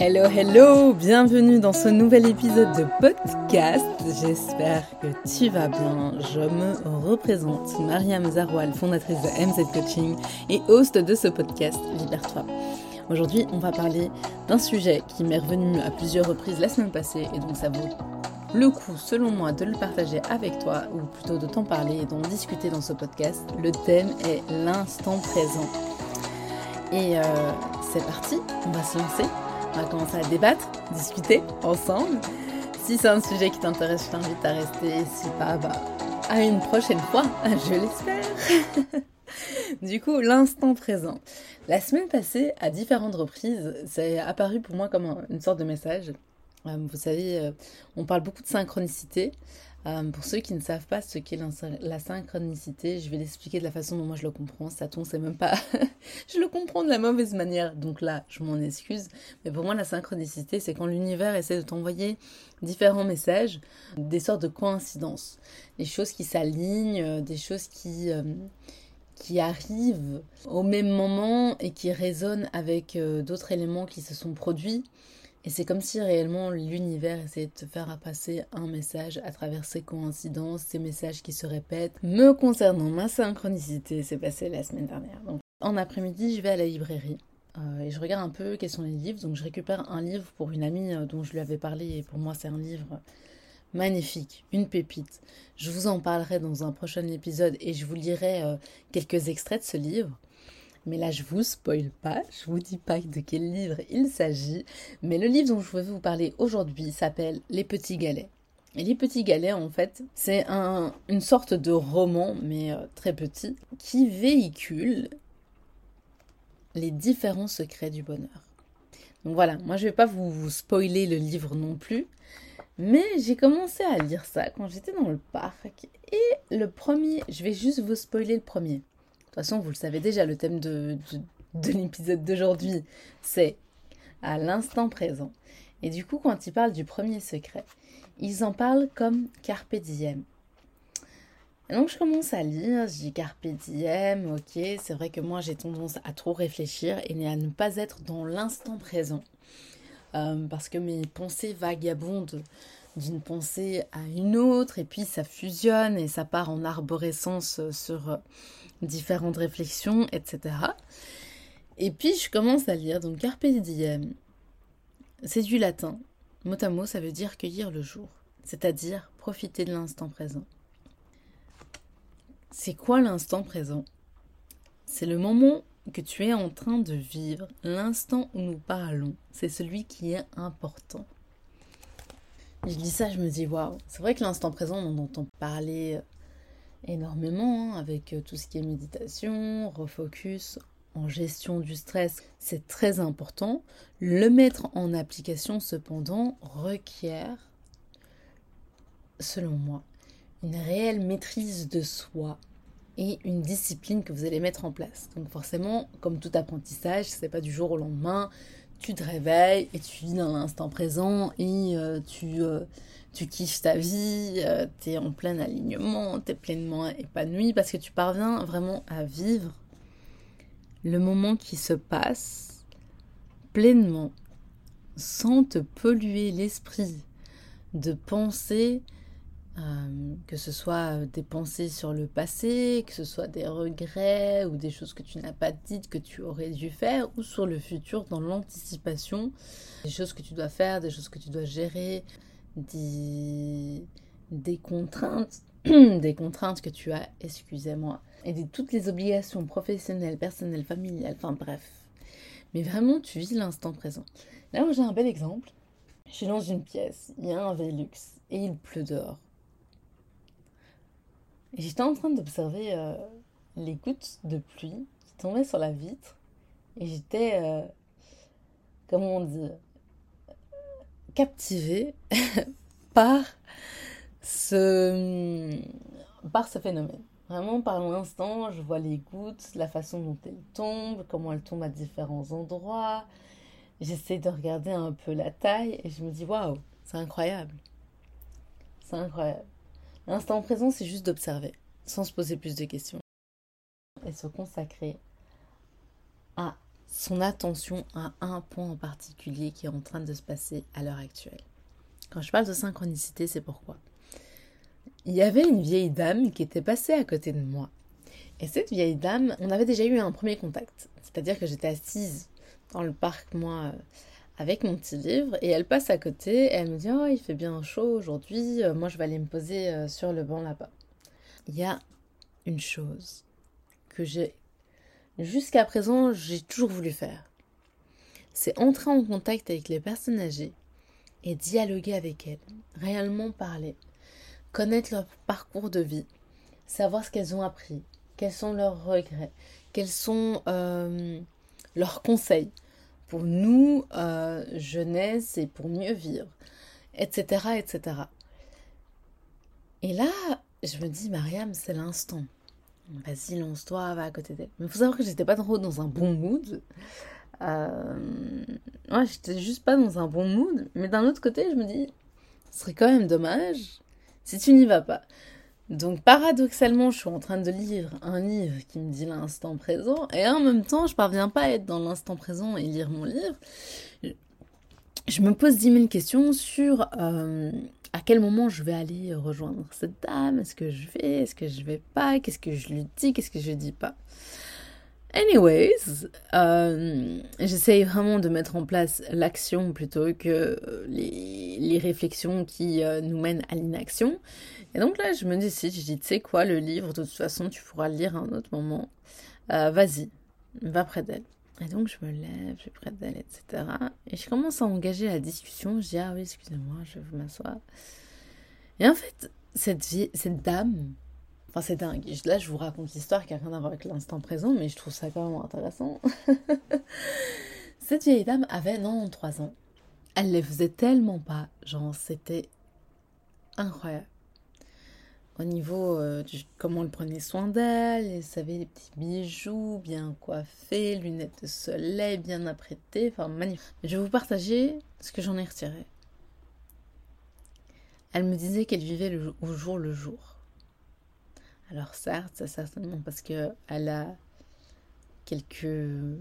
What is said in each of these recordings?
Hello, hello, bienvenue dans ce nouvel épisode de podcast. J'espère que tu vas bien. Je me représente, Mariam Zaroual, fondatrice de MZ Coaching et host de ce podcast Libère-toi. Aujourd'hui, on va parler d'un sujet qui m'est revenu à plusieurs reprises la semaine passée et donc ça vaut le coup, selon moi, de le partager avec toi ou plutôt de t'en parler et d'en discuter dans ce podcast. Le thème est l'instant présent. Et euh, c'est parti, on va se lancer. On va commencer à débattre, discuter ensemble. Si c'est un sujet qui t'intéresse, je t'invite à rester. Si pas, bah, à une prochaine fois, je l'espère. du coup, l'instant présent. La semaine passée, à différentes reprises, c'est apparu pour moi comme une sorte de message. Euh, vous savez, euh, on parle beaucoup de synchronicité. Euh, pour ceux qui ne savent pas ce qu'est la synchronicité, je vais l'expliquer de la façon dont moi je le comprends. Satan, c'est même pas. je le comprends de la mauvaise manière, donc là, je m'en excuse. Mais pour moi, la synchronicité, c'est quand l'univers essaie de t'envoyer différents messages, des sortes de coïncidences. Des choses qui s'alignent, des choses qui. qui arrivent au même moment et qui résonnent avec d'autres éléments qui se sont produits et c'est comme si réellement l'univers essayait de te faire passer un message à travers ces coïncidences, ces messages qui se répètent. Me concernant ma synchronicité, c'est passé la semaine dernière. Donc, en après-midi, je vais à la librairie. Euh, et je regarde un peu quels sont les livres. Donc je récupère un livre pour une amie euh, dont je lui avais parlé et pour moi c'est un livre magnifique, une pépite. Je vous en parlerai dans un prochain épisode et je vous lirai euh, quelques extraits de ce livre. Mais là, je vous spoil pas, je vous dis pas de quel livre il s'agit. Mais le livre dont je vais vous parler aujourd'hui s'appelle Les Petits Galets. Et Les Petits Galets, en fait, c'est un, une sorte de roman, mais euh, très petit, qui véhicule les différents secrets du bonheur. Donc voilà, moi je vais pas vous spoiler le livre non plus, mais j'ai commencé à lire ça quand j'étais dans le parc. Et le premier, je vais juste vous spoiler le premier. Façon, vous le savez déjà, le thème de, l'épisode d'aujourd'hui, c'est à l'instant présent. Et du coup, quand ils parlent du premier secret, ils en parlent comme carpe diem. Donc je commence à lire, je dis carpe diem, ok, c'est vrai que moi j'ai tendance à trop réfléchir et à ne pas être dans l'instant présent. Euh, parce que mes pensées vagabondent d'une pensée à une autre et puis ça fusionne et ça part en arborescence sur différentes réflexions, etc. Et puis je commence à lire, donc Carpe Diem, c'est du latin. Mot, ça veut dire cueillir le jour, c'est-à-dire profiter de l'instant présent. C'est quoi l'instant présent? C'est le moment que tu es en train de vivre, l'instant où nous parlons, c'est celui qui est important. Je dis ça, je me dis waouh, c'est vrai que l'instant présent, on entend parler énormément hein, avec euh, tout ce qui est méditation, refocus, en gestion du stress, c'est très important. Le mettre en application, cependant, requiert, selon moi, une réelle maîtrise de soi et une discipline que vous allez mettre en place. Donc forcément, comme tout apprentissage, c'est pas du jour au lendemain, tu te réveilles et tu vis dans l'instant présent et euh, tu, euh, tu kiffes ta vie, euh, tu es en plein alignement, tu es pleinement épanoui parce que tu parviens vraiment à vivre le moment qui se passe pleinement sans te polluer l'esprit de penser euh, que ce soit des pensées sur le passé, que ce soit des regrets ou des choses que tu n'as pas dites que tu aurais dû faire, ou sur le futur dans l'anticipation, des choses que tu dois faire, des choses que tu dois gérer, des, des contraintes, des contraintes que tu as, excusez-moi, et de toutes les obligations professionnelles, personnelles, familiales, enfin bref. Mais vraiment, tu vis l'instant présent. Là où j'ai un bel exemple, je suis dans une pièce, il y a un Velux et il pleut dehors. J'étais en train d'observer euh, les gouttes de pluie qui tombaient sur la vitre et j'étais, euh, comment on dit, captivée par ce, par ce phénomène. Vraiment, par l'instant, je vois les gouttes, la façon dont elles tombent, comment elles tombent à différents endroits. J'essaie de regarder un peu la taille et je me dis waouh, c'est incroyable. C'est incroyable. L'instant présent, c'est juste d'observer, sans se poser plus de questions. Et se consacrer à son attention à un point en particulier qui est en train de se passer à l'heure actuelle. Quand je parle de synchronicité, c'est pourquoi. Il y avait une vieille dame qui était passée à côté de moi. Et cette vieille dame, on avait déjà eu un premier contact. C'est-à-dire que j'étais assise dans le parc, moi, avec mon petit livre, et elle passe à côté, et elle me dit, oh, il fait bien chaud aujourd'hui, euh, moi je vais aller me poser euh, sur le banc là-bas. Il y a une chose que j'ai, jusqu'à présent, j'ai toujours voulu faire. C'est entrer en contact avec les personnes âgées et dialoguer avec elles, réellement parler, connaître leur parcours de vie, savoir ce qu'elles ont appris, quels sont leurs regrets, quels sont euh, leurs conseils pour nous, euh, jeunesse, et pour mieux vivre, etc., etc. Et là, je me dis, Mariam, c'est l'instant. Vas-y, lance-toi, va à côté d'elle. Mais il faut savoir que j'étais pas trop dans un bon mood. Euh... Ouais, j'étais juste pas dans un bon mood. Mais d'un autre côté, je me dis, ce serait quand même dommage si tu n'y vas pas. Donc paradoxalement, je suis en train de lire un livre qui me dit l'instant présent, et en même temps, je parviens pas à être dans l'instant présent et lire mon livre. Je me pose dix mille questions sur euh, à quel moment je vais aller rejoindre cette dame, est-ce que je vais, est-ce que je vais pas, qu'est-ce que je lui dis, qu'est-ce que je dis pas. Anyways, euh, j'essaye vraiment de mettre en place l'action plutôt que les, réflexions qui euh, nous mènent à l'inaction. Et donc là, je me décide, je dis, tu sais quoi, le livre, de toute façon, tu pourras le lire à un autre moment. Euh, vas-y, va près d'elle. Et donc, je me lève, je vais près d'elle, etc. Et je commence à engager la discussion. Je dis, ah oui, excusez-moi, je vais m'asseoir. Et en fait, cette, vie, cette dame, enfin, c'est dingue. Là, je vous raconte l'histoire qui n'a rien à voir avec l'instant présent, mais je trouve ça quand même intéressant. cette vieille dame avait 93 ans. Elle les faisait tellement pas. Genre, c'était incroyable au niveau euh, comment elle prenait soin d'elle, elle savait les petits bijoux bien coiffés, lunettes de soleil bien apprêtées, enfin magnifique. Je vais vous partager ce que j'en ai retiré. Elle me disait qu'elle vivait au jour le jour. Alors certes, c'est certainement parce que elle a quelques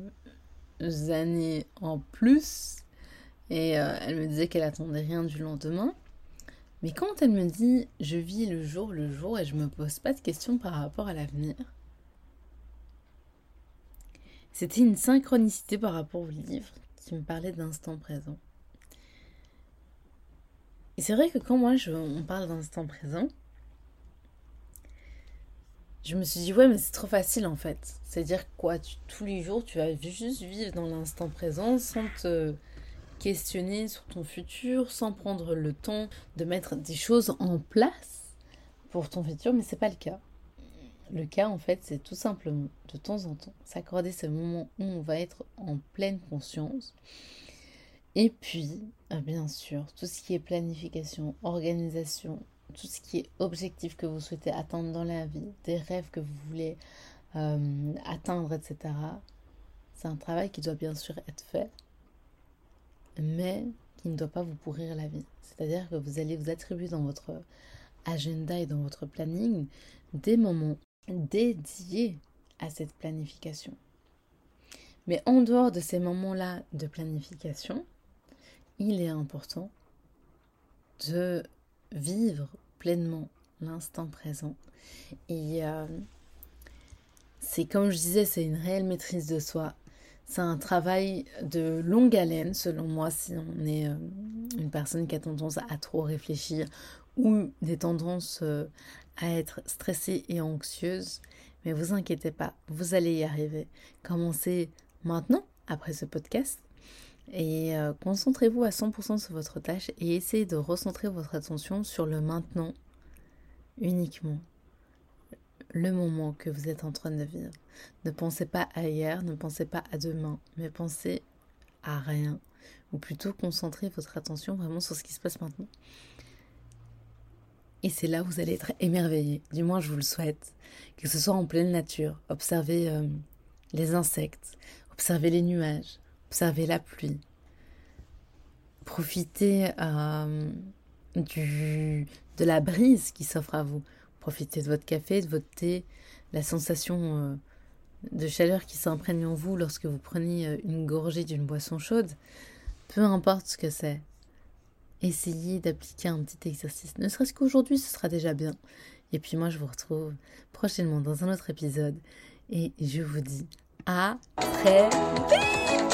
années en plus et euh, elle me disait qu'elle attendait rien du lendemain. Mais quand elle me dit je vis le jour le jour et je me pose pas de questions par rapport à l'avenir, c'était une synchronicité par rapport au livre qui me parlait d'instant présent. Et c'est vrai que quand moi je, on parle d'instant présent, je me suis dit ouais mais c'est trop facile en fait. C'est-à-dire quoi, tous les jours tu vas juste vivre dans l'instant présent sans te questionner sur ton futur sans prendre le temps de mettre des choses en place pour ton futur, mais c'est pas le cas. Le cas, en fait, c'est tout simplement de temps en temps s'accorder ce moment où on va être en pleine conscience. Et puis, euh, bien sûr, tout ce qui est planification, organisation, tout ce qui est objectif que vous souhaitez atteindre dans la vie, des rêves que vous voulez euh, atteindre, etc. C'est un travail qui doit bien sûr être fait mais qui ne doit pas vous pourrir la vie. C'est-à-dire que vous allez vous attribuer dans votre agenda et dans votre planning des moments dédiés à cette planification. Mais en dehors de ces moments-là de planification, il est important de vivre pleinement l'instant présent. Et euh, c'est comme je disais, c'est une réelle maîtrise de soi c'est un travail de longue haleine, selon moi, si on est euh, une personne qui a tendance à trop réfléchir ou des tendances euh, à être stressée et anxieuse. Mais vous inquiétez pas, vous allez y arriver. Commencez maintenant, après ce podcast, et euh, concentrez-vous à 100% sur votre tâche et essayez de recentrer votre attention sur le maintenant uniquement le moment que vous êtes en train de vivre. Ne pensez pas à hier, ne pensez pas à demain, mais pensez à rien. Ou plutôt concentrez votre attention vraiment sur ce qui se passe maintenant. Et c'est là où vous allez être émerveillé, du moins je vous le souhaite, que ce soit en pleine nature, observez euh, les insectes, observez les nuages, observez la pluie, profitez euh, du, de la brise qui s'offre à vous, Profitez de votre café, de votre thé, la sensation de chaleur qui s'imprègne en vous lorsque vous prenez euh, une gorgée d'une boisson chaude, peu importe ce que c'est, essayez d'appliquer un petit exercice. Ne serait-ce qu'aujourd'hui, ce sera déjà bien. Et puis moi, je vous retrouve prochainement dans un autre épisode. Et je vous dis à très vite